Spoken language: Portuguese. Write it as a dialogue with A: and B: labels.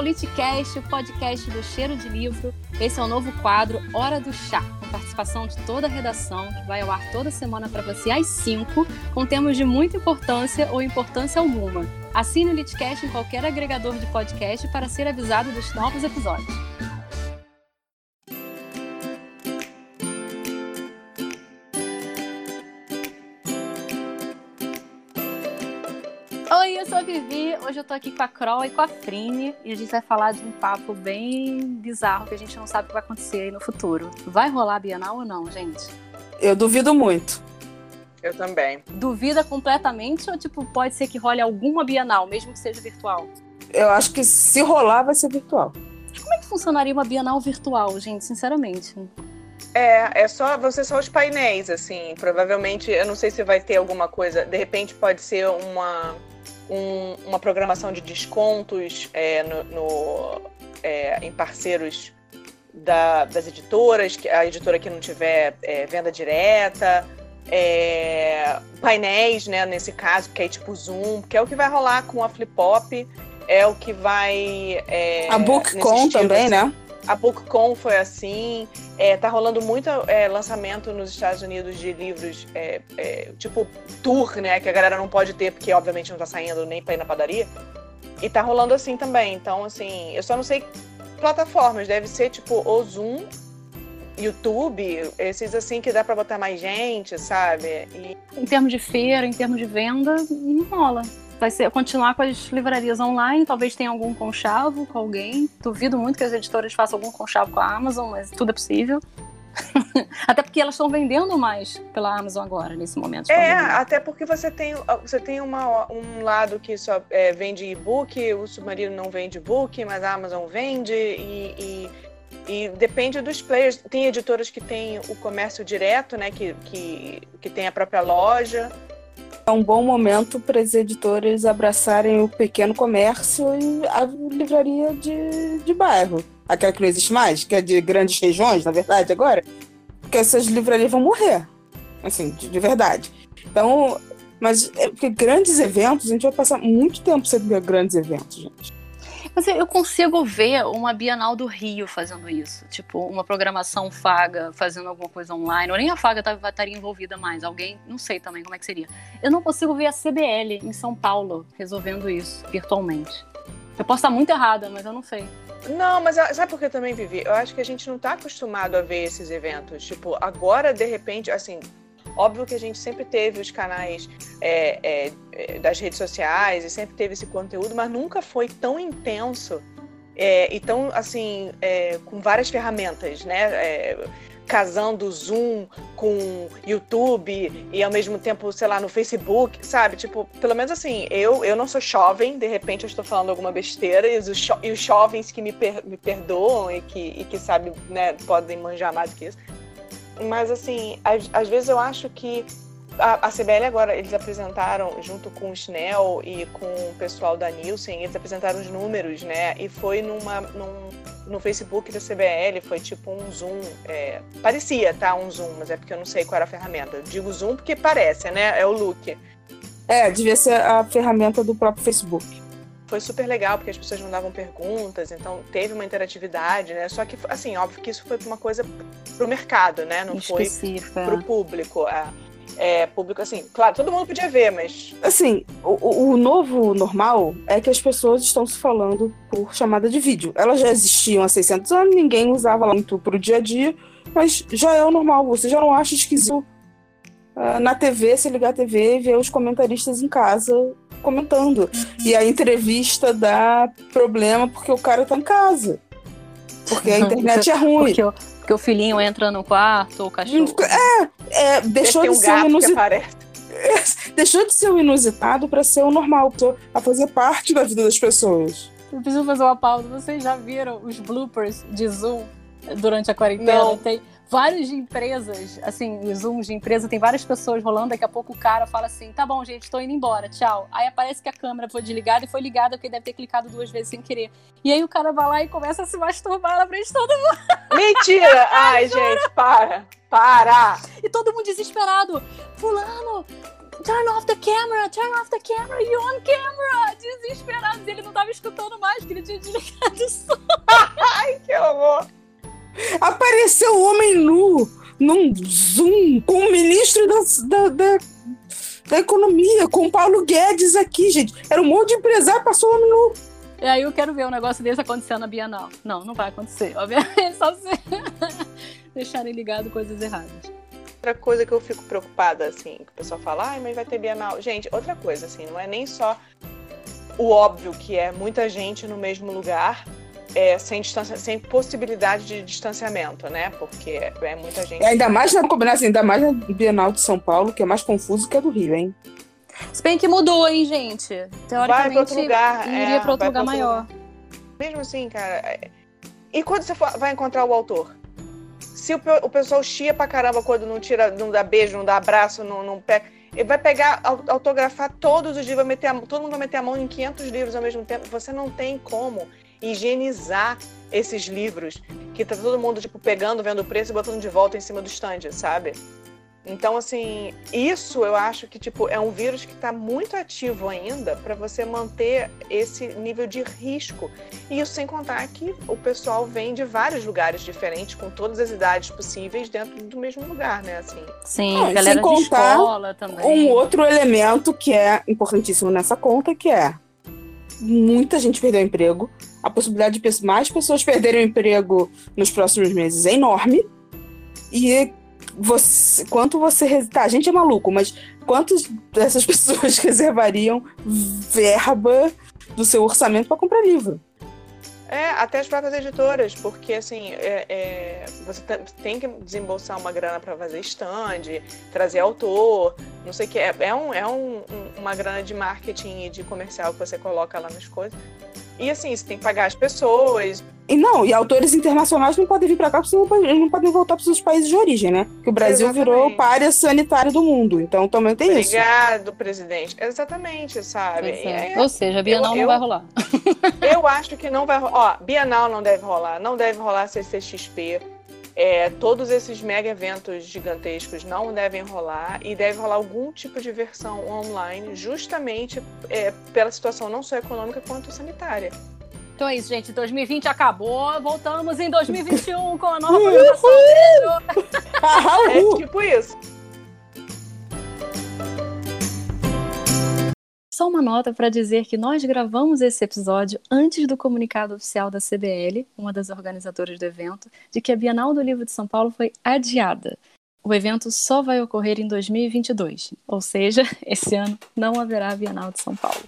A: Ao Litcast, o podcast do Cheiro de Livro. Esse é o novo quadro Hora do Chá, com participação de toda a redação, que vai ao ar toda semana para você às 5, com temas de muita importância ou importância alguma. Assine o Litcast em qualquer agregador de podcast para ser avisado dos novos episódios. Sou a Vivi. Hoje eu tô aqui com a Kroll e com a Frine e a gente vai falar de um papo bem bizarro que a gente não sabe o que vai acontecer aí no futuro. Vai rolar a Bienal ou não, gente?
B: Eu duvido muito.
C: Eu também.
A: Duvida completamente ou tipo pode ser que role alguma Bienal, mesmo que seja virtual?
B: Eu acho que se rolar vai ser virtual.
A: Como é que funcionaria uma Bienal virtual, gente, sinceramente?
C: É, é só você só os painéis, assim. Provavelmente, eu não sei se vai ter alguma coisa. De repente, pode ser uma um, uma programação de descontos é, no, no é, em parceiros da, das editoras, que a editora que não tiver é, venda direta, é, painéis, né, nesse caso, que é tipo Zoom, que é o que vai rolar com a Flip Pop, é o que vai. É,
B: a BookCon também,
C: assim.
B: né?
C: A BookCon foi assim. É, tá rolando muito é, lançamento nos Estados Unidos de livros, é, é, tipo tour, né? Que a galera não pode ter, porque obviamente não tá saindo nem pra ir na padaria. E tá rolando assim também. Então, assim, eu só não sei plataformas. Deve ser tipo o Zoom, YouTube, esses assim que dá pra botar mais gente, sabe?
A: E... Em termos de feira, em termos de venda, não rola vai ser continuar com as livrarias online, talvez tenha algum conchavo com alguém. Duvido muito que as editoras façam algum conchavo com a Amazon, mas tudo é possível. até porque elas estão vendendo mais pela Amazon agora, nesse momento.
C: É, até porque você tem, você tem uma, um lado que só é, vende e-book, o Submarino não vende e-book, mas a Amazon vende e, e, e, depende dos players. Tem editoras que têm o comércio direto, né, que, que, que tem a própria loja
B: é um bom momento para as editoras abraçarem o pequeno comércio e a livraria de, de bairro. Aquela que não existe mais, que é de grandes regiões, na verdade, agora. Porque essas livrarias vão morrer. Assim, de, de verdade. Então, mas é porque grandes eventos, a gente vai passar muito tempo sem ver grandes eventos, gente.
A: Mas eu consigo ver uma Bienal do Rio fazendo isso. Tipo, uma programação Faga fazendo alguma coisa online. Ou nem a Faga tá, estaria envolvida mais. Alguém, não sei também como é que seria. Eu não consigo ver a CBL em São Paulo resolvendo isso virtualmente. Eu posso estar muito errada, mas eu não sei.
C: Não, mas sabe por que eu também vivi? Eu acho que a gente não está acostumado a ver esses eventos. Tipo, agora, de repente, assim, Óbvio que a gente sempre teve os canais é, é, é, das redes sociais e sempre teve esse conteúdo, mas nunca foi tão intenso é, e tão, assim, é, com várias ferramentas, né? É, casando Zoom com YouTube e ao mesmo tempo, sei lá, no Facebook, sabe? Tipo, pelo menos assim, eu, eu não sou jovem, de repente eu estou falando alguma besteira e os, e os jovens que me, per, me perdoam e que, e que sabem, né, podem manjar mais do que isso mas assim, às, às vezes eu acho que a, a, CBL agora, eles apresentaram, junto com o Schnell e com o pessoal da Nielsen, eles apresentaram os números, né? E foi numa, num, no Facebook da CBL, foi tipo um Zoom. É, parecia, tá? Um Zoom, mas é porque eu não sei qual era a ferramenta. Eu digo Zoom porque parece, né? É o look.
B: É, devia ser a ferramenta do próprio Facebook
C: foi super legal, porque as pessoas mandavam perguntas, então teve uma interatividade, né? Só que, assim, óbvio que isso foi uma coisa pro mercado, né? Não
A: Específica.
C: foi pro público. É. É, público, assim, claro, todo mundo podia ver, mas.
B: Assim, o, o, novo normal é que as pessoas estão se falando por chamada de vídeo. Elas já existiam há 600 anos, ninguém usava muito pro dia a dia, mas já é o normal. Você já não acha esquisito uh, na TV, se ligar a TV e ver os comentaristas em casa comentando. E a entrevista dá problema porque o cara tá em casa. Porque a internet é ruim.
A: Porque o, porque o filhinho entra no quarto, ou o cachorro.
B: É, é deixou de ser inusitado. É, deixou de ser o inusitado para ser o normal, a fazer parte da vida das pessoas.
A: Eu preciso fazer uma pausa. Vocês já viram os bloopers de Zoom durante a quarentena?
C: Não.
A: Tem, vários de empresas, assim, zooms de empresa, tem várias pessoas rolando, daqui a pouco o cara fala assim, tá bom, gente, tô indo embora, tchau. Aí aparece que a câmera foi desligada e foi ligada porque deve ter clicado duas vezes sem querer. E aí o cara vai lá e começa a se masturbar na frente de todo mundo.
C: Mentira! Ai, gente, para! Para!
A: E todo mundo desesperado. Fulano, turn off the camera, turn off the camera, you on camera! Desesperados, ele não tava escutando mais, porque ele tinha desligado o som.
C: Ai, que horror!
B: Apareceu o homem nu num Zoom com o ministro da, da, da, da Economia, com o Paulo Guedes aqui, gente. Era um monte de empresário, passou o homem nu.
A: E aí eu quero ver um negócio desse acontecendo na Bienal. Não, não vai acontecer, obviamente, só se deixarem ligado coisas erradas.
C: Outra coisa que eu fico preocupada, assim, que o pessoal fala, ai, mas vai ter Bienal. Gente, outra coisa, assim, não é nem só o óbvio que é muita gente no mesmo lugar, é, sem, distância, sem possibilidade de distanciamento, né? Porque é muita gente.
B: É, ainda mais na combinação, ainda mais na Bienal de São Paulo, que é mais confuso que a do Rio, hein?
A: Se bem que mudou, hein, gente? Teoricamente,
C: vai para outro lugar,
A: iria
C: é,
A: para outro lugar
C: outro
A: maior.
C: Lugar. Mesmo assim, cara. é- E quando você for- vai encontrar o autor? Se o, o pessoal chia pra caramba quando não tira, não dá beijo, não dá abraço, não, não pega. Ele vai pegar, au- autografar todos os livros, vai meter a, todo mundo vai meter a mão em 500 livros ao mesmo tempo. Você não tem como higienizar esses livros que tá todo mundo tipo pegando, vendo o preço e botando de volta em cima do stand, sabe? Então, assim, isso eu acho que tipo é um vírus que está muito ativo ainda para você manter esse nível de risco. E isso sem contar que o pessoal vem de vários lugares diferentes, com todas as idades possíveis, dentro do mesmo lugar, né? Assim,
A: Sim,
B: Ah,
A: galera
B: sem
A: de
B: contar
A: escola também.
B: Um outro elemento que é importantíssimo nessa conta, que é muita gente perdeu o emprego. A possibilidade de mais pessoas perderem o emprego nos próximos meses é enorme. E você, quanto você. Tá, a gente é maluco, mas quantas dessas pessoas reservariam verba do seu orçamento para comprar livro?
C: É, até as próprias editoras, porque assim, é, é, você te- tem que desembolsar uma grana para fazer stand, trazer autor, não sei o que. É, é, um, é um- uma grana de marketing e de comercial que você coloca lá nas coisas. E assim, você tem que pagar as pessoas.
B: E não, e autores internacionais não podem vir para cá porque senão eles não podem voltar para os seus países de origem, né? Que o Brasil virou o
C: Exatamente.
B: párea sanitário do mundo. Então também tem isso.
C: Obrigado, presidente. Exatamente, sabe?
A: É.
C: aí,
A: Ou seja, a Bienal
C: eu-
A: não
C: eu-
A: vai rolar.
C: Eu acho que não vai rolar. Ó, Bienal não deve rolar, não deve rolar CCXP. É, todos esses mega eventos gigantescos não devem rolar e deve rolar algum tipo de versão online, justamente é, pela situação não só econômica quanto sanitária.
A: Então é isso, gente. 2020 acabou. Voltamos em 2021 com a nova programação.
C: É tipo isso.
A: Só uma nota para dizer que nós gravamos esse episódio antes do comunicado oficial da CBL, uma das organizadoras do evento, de que a Bienal do Livro de São Paulo foi adiada. O evento só vai ocorrer em 2022, ou seja, esse ano não haverá Bienal de São Paulo.